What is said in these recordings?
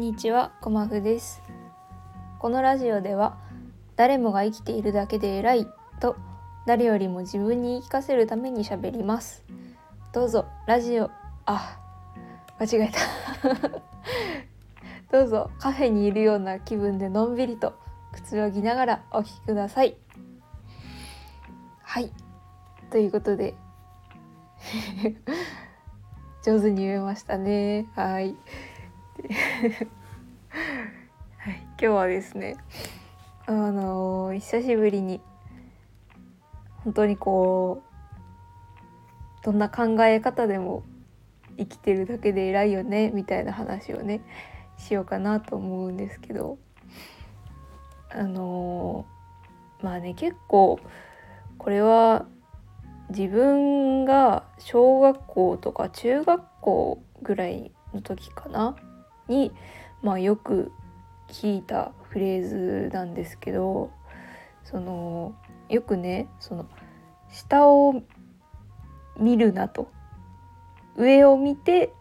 んにちは、こまふです。このラジオでは、誰もが生きているだけで偉いと、誰よりも自分に言い聞かせるために喋ります。どうぞ、ラジオ、あ、間違えた。どうぞ、カフェにいるような気分でのんびりとくつろぎながらお聞きください。はい。ということで、上手に言えましたね。はい。はい、今日はですねあの久しぶりに本当にこうどんな考え方でも生きてるだけで偉いよねみたいな話をねしようかなと思うんですけどあのまあね結構これは自分が小学校とか中学校ぐらいの時かなに、まあ、よく聞いたフレーズなんですけどそのよくねその下を見るなと上を見て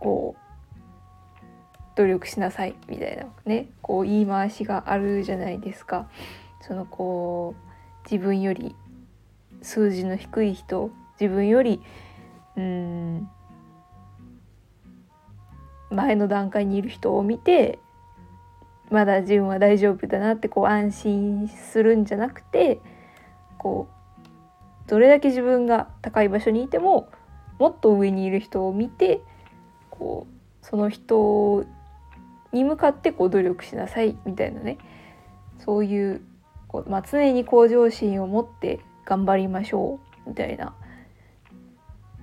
こう努力しなさいみたいなねこう言い回しがあるじゃないですか。そのこう自分より数字の低い人自分よりうん前の段階にいる人を見てまだ自分は大丈夫だなってこう安心するんじゃなくてこうどれだけ自分が高い場所にいてももっと上にいる人を見てこうその人に向かってこう努力しなさいみたいなね。そういうこう、まあ、常に向上心を持って頑張りましょうみたいな、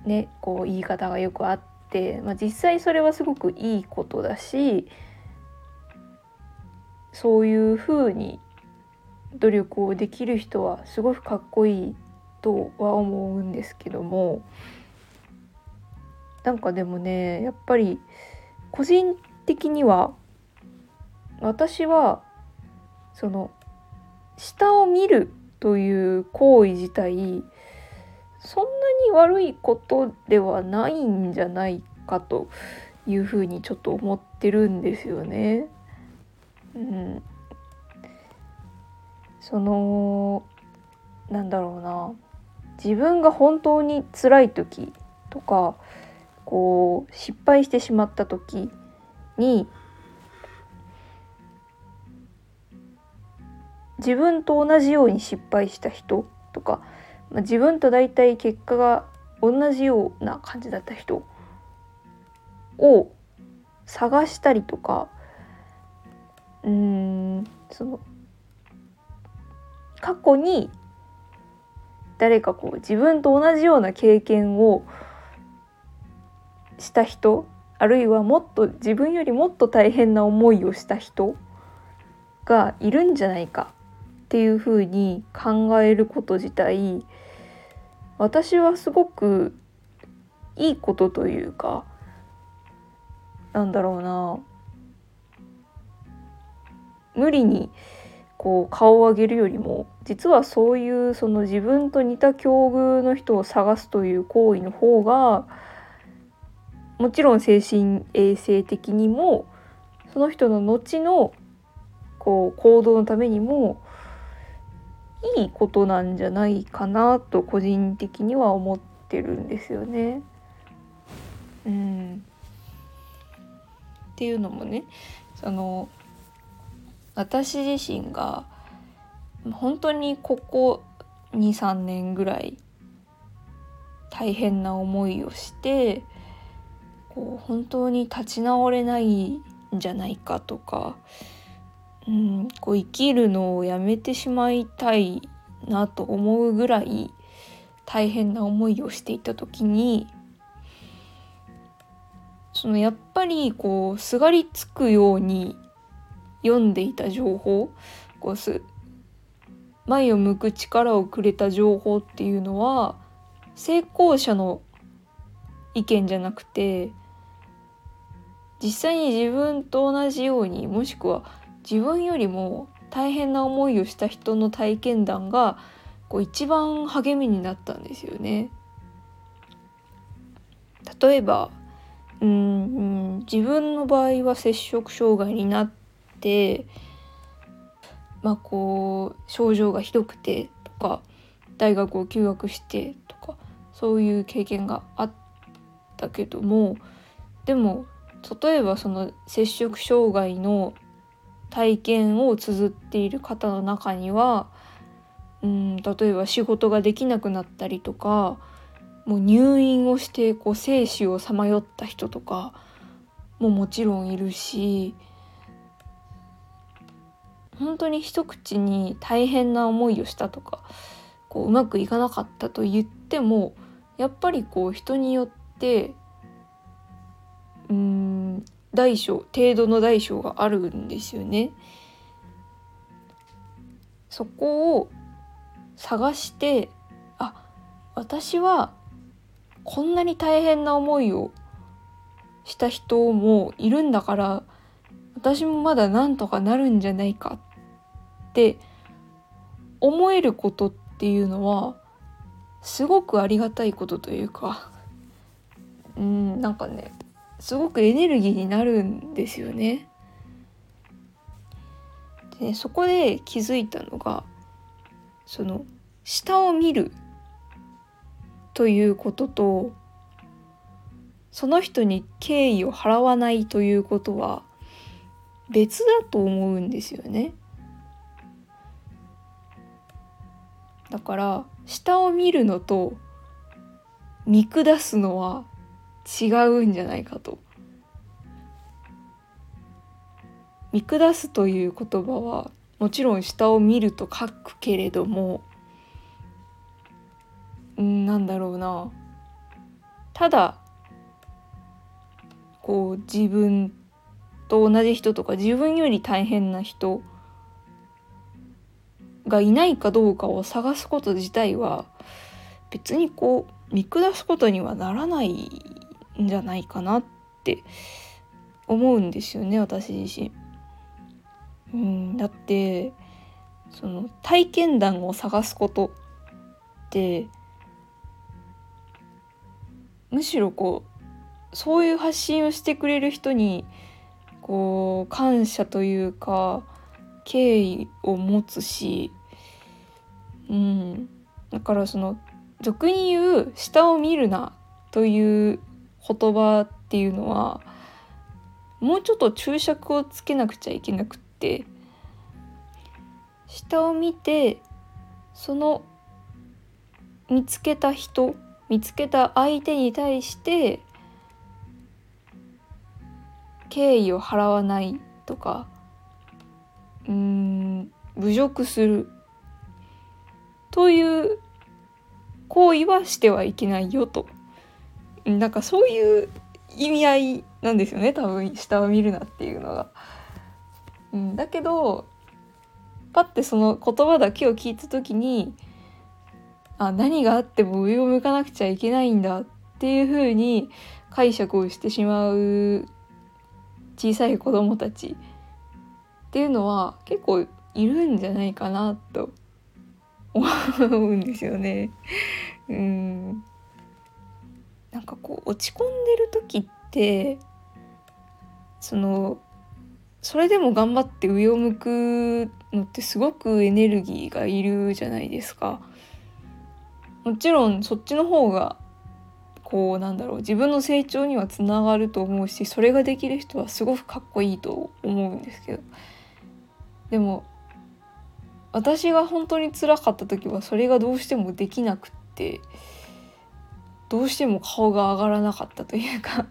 ね、こう言い方がよくあって、まあ、実際それはすごくいいことだしそういうふうに努力をできる人はすごくかっこいいとは思うんですけどもなんかでもねやっぱり個人的には私はその下を見るという行為自体そんなに悪いことではないんじゃないかというふうにちょっと思ってるんですよね。うん、そのなんだろうな自分が本当に辛い時とかこう失敗してしまった時に自分と同じように失敗した人とか、まあ、自分と大体結果が同じような感じだった人を探したりとかうーんその過去に誰かこう自分と同じような経験をした人あるいはもっと自分よりもっと大変な思いをした人がいるんじゃないかっていうふうに考えること自体私はすごくいいことというかなんだろうな。無理にこう顔を上げるよりも実はそういうその自分と似た境遇の人を探すという行為の方がもちろん精神衛生的にもその人の後のこう行動のためにもいいことなんじゃないかなと個人的には思ってるんですよね。うん、っていうのもねその私自身が本当にここ23年ぐらい大変な思いをしてこう本当に立ち直れないんじゃないかとか、うん、こう生きるのをやめてしまいたいなと思うぐらい大変な思いをしていた時にそのやっぱりこうすがりつくように読んでいた情報こうす前を向く力をくれた情報っていうのは成功者の意見じゃなくて実際に自分と同じようにもしくは自分よりも大変な思いをした人の体験談がこう一番励みになったんですよね。例えばうん、自分の場合は摂食障害になってまあこう症状がひどくてとか大学を休学してとかそういう経験があったけどもでも例えばその摂食障害の体験を綴っている方の中にはうん例えば仕事ができなくなったりとかもう入院をしてこう生死をさまよった人とかももちろんいるし本当に一口に大変な思いをしたとかこううまくいかなかったと言ってもやっぱりこう人によってうん大小程度の大小があるんですよね。そこを探してあ私はこんなに大変な思いをした人もいるんだから私もまだなんとかなるんじゃないかって思えることっていうのはすごくありがたいことというかうんなんかねすごくエネルギーになるんですよね。でそこで気づいたのがその下を見るということとその人に敬意を払わないということは別だと思うんですよね。だから下を見るのと見下すのは違うんじゃないかと。見下すという言葉はもちろん下を見ると書くけれどもんなんだろうなただこう自分と同じ人とか自分より大変な人がいないかどうかを探すこと自体は別にこう見下すことにはならないんじゃないかなって思うんですよね私自身。うん、だってその体験談を探すことってむしろこうそういう発信をしてくれる人にこう感謝というか敬意を持つし、うん、だからその俗に言う「下を見るな」という言葉っていうのはもうちょっと注釈をつけなくちゃいけなくって下を見てその見つけた人見つけた相手に対して敬意を払わないとかうん侮辱する。という行為はしてはいけないよと。なんかそういう意味合いなんですよね多分下を見るなっていうのが。うん、だけどパッてその言葉だけを聞いた時にあ何があっても上を向かなくちゃいけないんだっていう風に解釈をしてしまう小さい子供たちっていうのは結構いるんじゃないかなと思うんですよね。うんなんかこう落ち込んでる時ってそのそれでも頑張って上を向くのってすごくエネルギーがいるじゃないですか。もちろんそっちの方がこうなんだろう自分の成長にはつながると思うしそれができる人はすごくかっこいいと思うんですけどでも私が本当に辛かった時はそれがどうしてもできなくってどうしても顔が上がらなかったというか。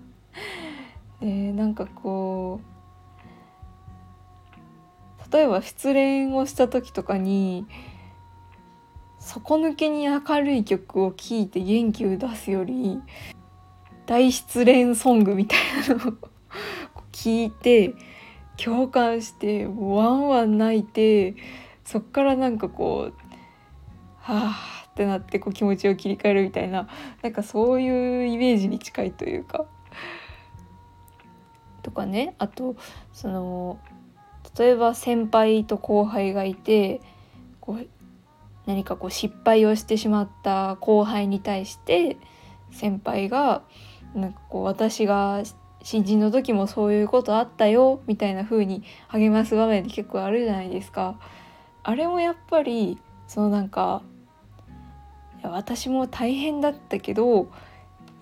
で なんかこう例えば失恋をした時とかに底抜けに明るい曲を聴いて元気を出すより大失恋ソングみたいなのを 聞いて共感してワンワン泣いてそっからなんかこうはあってなってこう気持ちを切り替えるみたいななんかそういうイメージに近いというか。とかねあとその例えば先輩と後輩がいてこう何かこう失敗をしてしまった後輩に対して先輩がなんかこう私が新人の時もそういうことあったよみたいな風に励ます場面って結構あるじゃないですか。あれもやっぱりそのなんか私も大変だったけど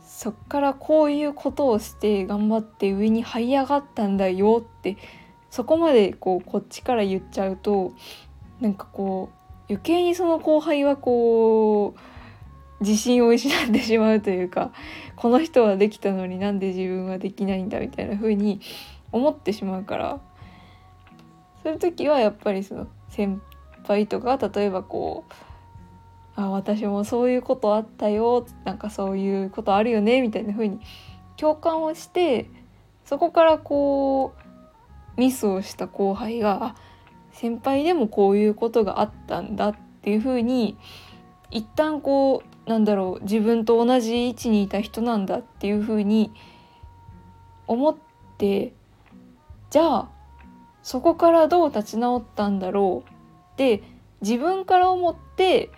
そっからこういうことをして頑張って上に這い上がったんだよってそこまでこうこっちから言っちゃうとなんかこう余計にその後輩はこう自信を失ってしまうというかこの人はできたのになんで自分はできないんだみたいな風に思ってしまうからそういう時はやっぱりその先輩とか例えばこうあ私もそういうことあったよ。なんかそういうことあるよね。みたいな風に共感をしてそこからこうミスをした後輩が先輩でもこういうことがあったんだっていう風に一旦こうなんだろう自分と同じ位置にいた人なんだっていう風に思ってじゃあそこからどう立ち直ったんだろう。って自分から思って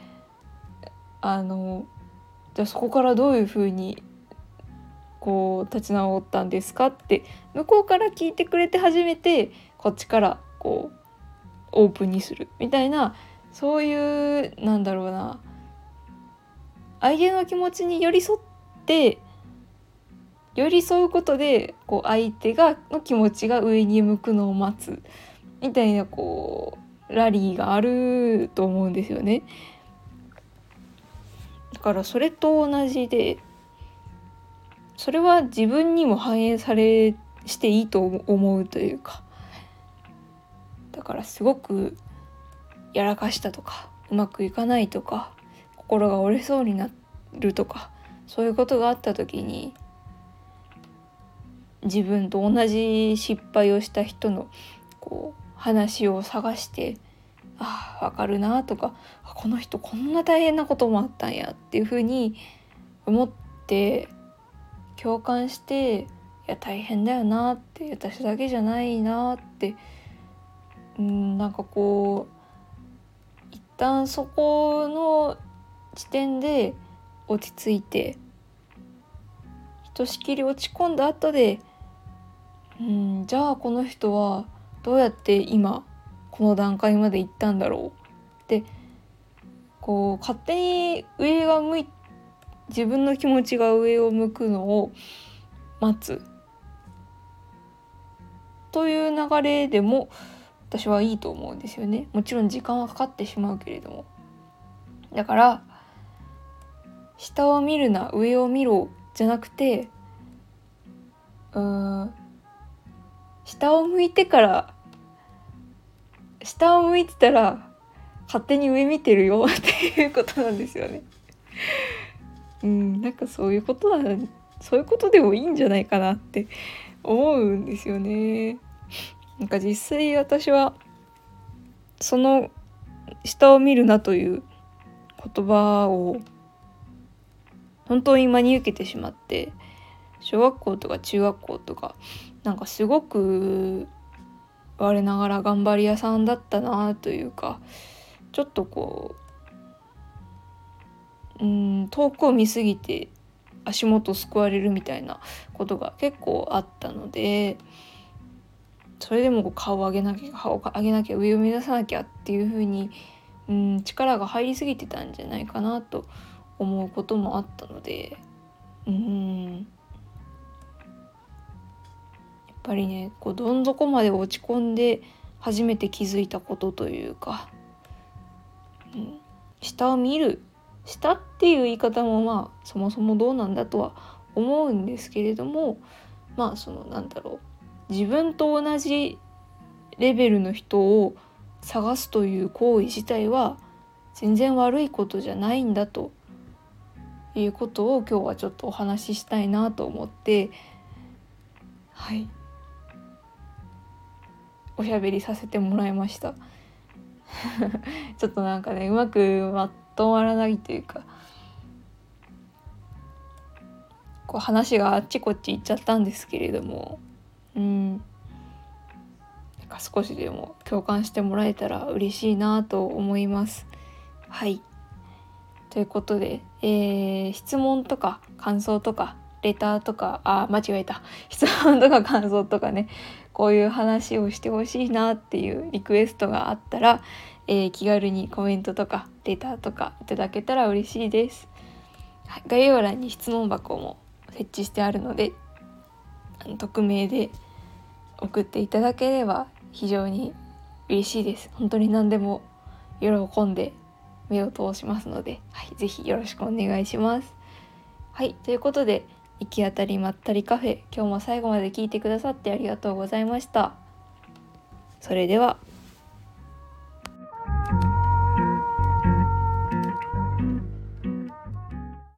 あのじゃあそこからどういうふうにこう立ち直ったんですかって向こうから聞いてくれて初めてこっちからこうオープンにするみたいなそういうなんだろうな相手の気持ちに寄り添って寄り添うことでこう相手がの気持ちが上に向くのを待つみたいなこうラリーがあると思うんですよね。からそれと同じでそれは自分にも反映されしていいと思うというかだからすごくやらかしたとかうまくいかないとか心が折れそうになるとかそういうことがあった時に自分と同じ失敗をした人のこう話を探してあ分かるなとかこの人こんな大変なこともあったんやっていうふうに思って共感していや大変だよなって私だけじゃないなってうんなんかこう一旦そこの時点で落ち着いてひとしきり落ち込んだ後でうんじゃあこの人はどうやって今この段階まで行ったんだろう。ってこう勝手に上が向い自分の気持ちが上を向くのを待つ。という流れでも私はいいと思うんですよね。もちろん時間はかかってしまうけれども。だから下を見るな上を見ろじゃなくてうん下を向いてから下を向いてたら勝手に上見てるよ っていうことなんですよね。うん、なんかそういうことはそういうことでもいいんじゃないかなって思うんですよね。なんか実際私はその下を見るなという言葉を本当に真に受けてしまって小学校とか中学校とかなんかすごく我ながら頑張り屋さんだったなというかちょっとこううん遠くを見すぎて足元すくわれるみたいなことが結構あったのでそれでも顔を上げなきゃ顔を上げなきゃ上を目指さなきゃっていう風にうん力が入りすぎてたんじゃないかなと思うこともあったのでうん。ぱりねこうどん底まで落ち込んで初めて気づいたことというか。うん、下を見る。下っていう言い方もまあそもそもどうなんだとは思うんですけれどもまあそのなんだろう。自分と同じレベルの人を探すという行為自体は全然悪いことじゃないんだということを今日はちょっとお話ししたいなと思って。はい。おしゃべりさせてもらいました。ちょっとなんかねうまくまとまらないというか。こう話があっちこっち行っちゃったんですけれども。うん。なんか少しでも共感してもらえたら嬉しいなと思います。はい。ということで、えー、質問とか感想とかレターとかあ間違えた。質問とか感想とかね。こういう話をしてほしいなっていうリクエストがあったら、えー、気軽にコメントとかレターとかいただけたら嬉しいです。概要欄に質問箱も設置してあるので匿名で送っていただければ非常に嬉しいです本当に何でも喜んで目を通しますので、はい、ぜひよろしくお願いしますはいということで行き当たりまったりカフェ。今日も最後まで聞いてくださってありがとうございました。それでは。